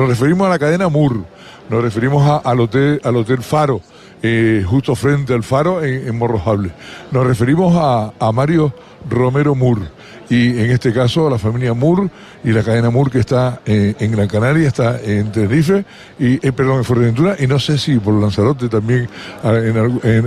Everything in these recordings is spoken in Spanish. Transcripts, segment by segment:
nos referimos a la cadena Mur, nos referimos al, hotel, al Hotel Faro, eh, justo frente al Faro en, Morrojable. Nos referimos a, a Mario Romero Mur y en este caso la familia Moore y la cadena Moore que está eh, en Gran Canaria, está en Tenerife, y, eh, perdón, en Fuerteventura, y no sé si por Lanzarote también ah,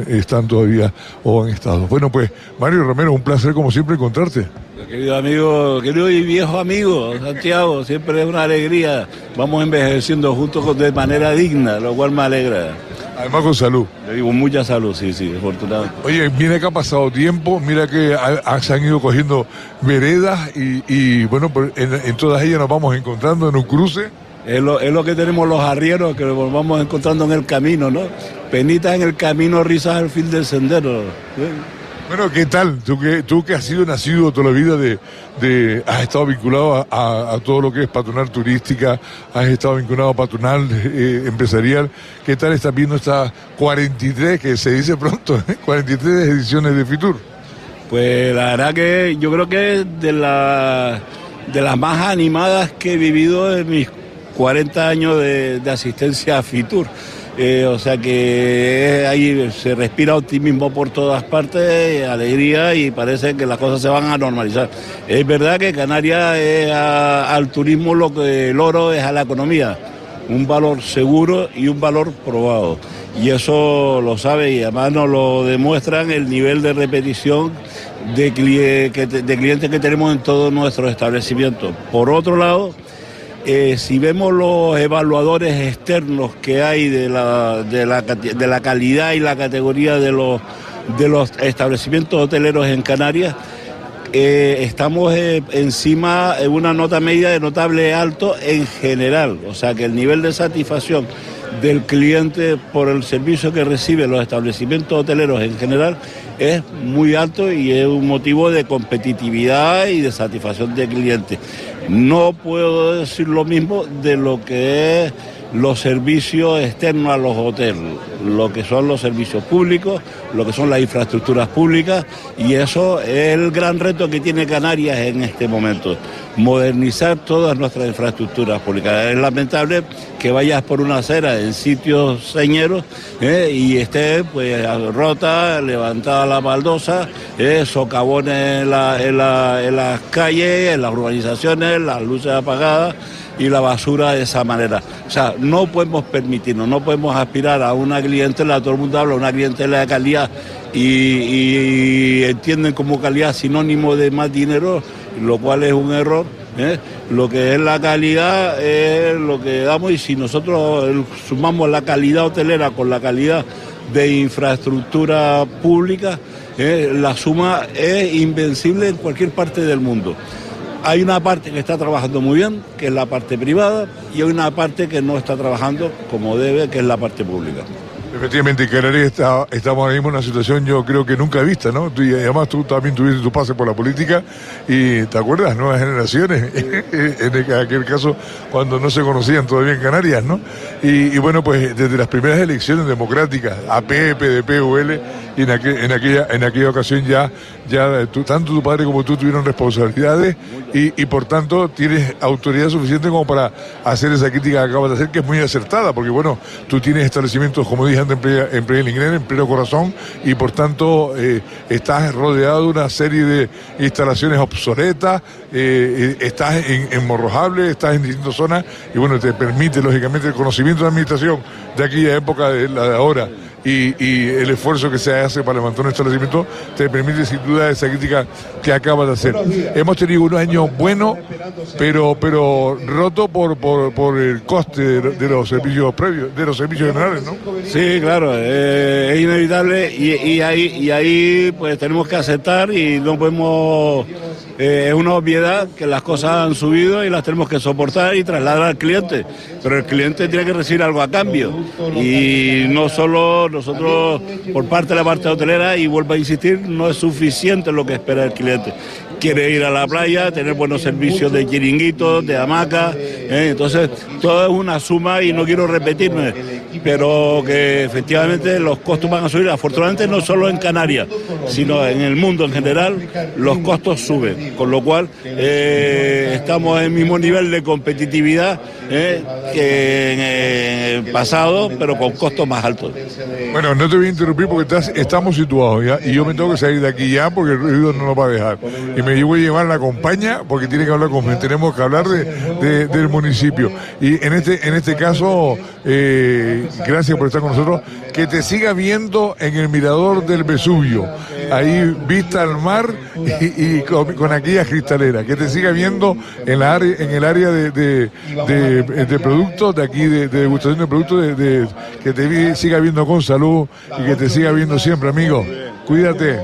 están todavía o han estado. Bueno, pues Mario Romero, un placer como siempre encontrarte. Querido amigo, querido y viejo amigo, Santiago, siempre es una alegría. Vamos envejeciendo juntos de manera digna, lo cual me alegra. Además con salud. Le digo mucha salud, sí, sí, afortunado. Oye, mira que ha pasado tiempo, mira que se han ido cogiendo veredas y, bueno, pues en, todas ellas nos vamos encontrando en un cruce. Es lo, es lo que tenemos los arrieros, que nos vamos encontrando en el camino, ¿no? Penitas en el camino, risas al fin del sendero. Bueno, ¿qué tal? Tú que, tú que has sido nacido toda la vida de, de has estado vinculado a, todo lo que es patronal turística, has estado vinculado a patronal eh, empresarial. ¿Qué tal estás viendo estas 43, que se dice pronto, 43 eh? ediciones de Fitur? Pues la verdad que yo creo que es de, la, de las más animadas que he vivido en mis 40 años de, de asistencia a Fitur. Eh, o sea que ahí se respira optimismo por todas partes, alegría y parece que las cosas se van a normalizar. Es verdad que Canarias al turismo lo que el oro es a la economía, un valor seguro y un valor probado. Y eso lo sabe y además nos lo demuestran el nivel de repetición de clientes que tenemos en todos nuestros establecimientos. Por otro lado, eh, si vemos los evaluadores externos que hay de la, de la, calidad y la categoría de los, de los establecimientos hoteleros en Canarias, eh, estamos eh, encima en una nota media de notable alto en general. O sea que el nivel de satisfacción del cliente por el servicio que recibe los establecimientos hoteleros en general es muy alto y es un motivo de competitividad y de satisfacción del cliente. No puedo decir lo mismo de lo que es los servicios externos a los hoteles, lo que son los servicios públicos, lo que son las infraestructuras públicas y eso es el gran reto que tiene Canarias en este momento, modernizar todas nuestras infraestructuras públicas. Es lamentable que vayas por una acera en sitios señeros eh, y esté pues rota, levantada la baldosa, eh, socavones en, en las calles, en las urbanizaciones, las luces apagadas y la basura de esa manera. O sea, no podemos permitirnos, no podemos aspirar a una clientela, todo el mundo habla una clientela de calidad y, entienden como calidad sinónimo de más dinero, lo cual es un error. ¿eh? Lo que es la calidad es lo que damos y si nosotros sumamos la calidad hotelera con la calidad de infraestructura pública, ¿eh? la suma es invencible en cualquier parte del mundo. Hay una parte que está trabajando muy bien, que es la parte privada, y hay una parte que no está trabajando como debe, que es la parte pública. Efectivamente, Canarias está, estamos ahora mismo en una situación yo creo que nunca vista, ¿no? y además tú también tuviste tu pase por la política y te acuerdas, nuevas generaciones, en aquel caso cuando no se conocían todavía en Canarias, ¿no? Y, bueno, pues desde las primeras elecciones democráticas, AP, PDP, UL, y en, en, aquella, en aquella ocasión ya, ya tanto tu padre como tú tuvieron responsabilidades y, y por tanto tienes autoridad suficiente como para hacer esa crítica que acabas de hacer, que es muy acertada, porque bueno, tú tienes establecimientos, como dije en pleno inglés, en pleno corazón, y por tanto eh, estás rodeado de una serie de instalaciones obsoletas, eh, eh, estás en, en, Morrojable, estás en distintas zonas, y bueno, te permite lógicamente el conocimiento de administración de aquella época, de la de ahora, y, el esfuerzo que se hace para levantar un establecimiento te permite sin duda esa crítica que acabas de hacer. Hemos tenido unos años buenos, pero pero roto por, por, el coste de, los servicios previos, de los servicios generales, ¿no? Sí, claro, eh, es inevitable y, ahí, y ahí pues tenemos que aceptar y no podemos eh, es una obviedad que las cosas han subido y las tenemos que soportar y trasladar al cliente. Pero el cliente tiene que recibir algo a cambio. Y no solo nosotros, por parte de la parte hotelera, y vuelvo a insistir, no es suficiente lo que espera el cliente. Quiere ir a la playa, tener buenos servicios de chiringuitos, de hamaca, ¿eh? Entonces, todo es una suma y no quiero repetirme, pero que efectivamente los costos van a subir. Afortunadamente no solo en Canarias, sino en el mundo en general, los costos suben, con lo cual eh, estamos en el mismo nivel de competitividad ¿eh? que en el pasado, pero con costos más altos. Bueno, no te voy a interrumpir porque estás, estamos situados ya y yo me tengo que salir de aquí ya porque el ruido no nos va a dejar. Y me voy a llevar la compañía porque tiene que hablar con tenemos que hablar de, del municipio. Y en este, en este caso, eh, gracias por estar con nosotros. Que te siga viendo en el mirador del Vesubio, ahí vista al mar y, con, con, aquella cristalera. Que te siga viendo en, la área, en el área de, de, de, de productos, de aquí, de, degustación de productos, de, que te siga viendo con salud y que te siga viendo siempre, amigo. Cuídate.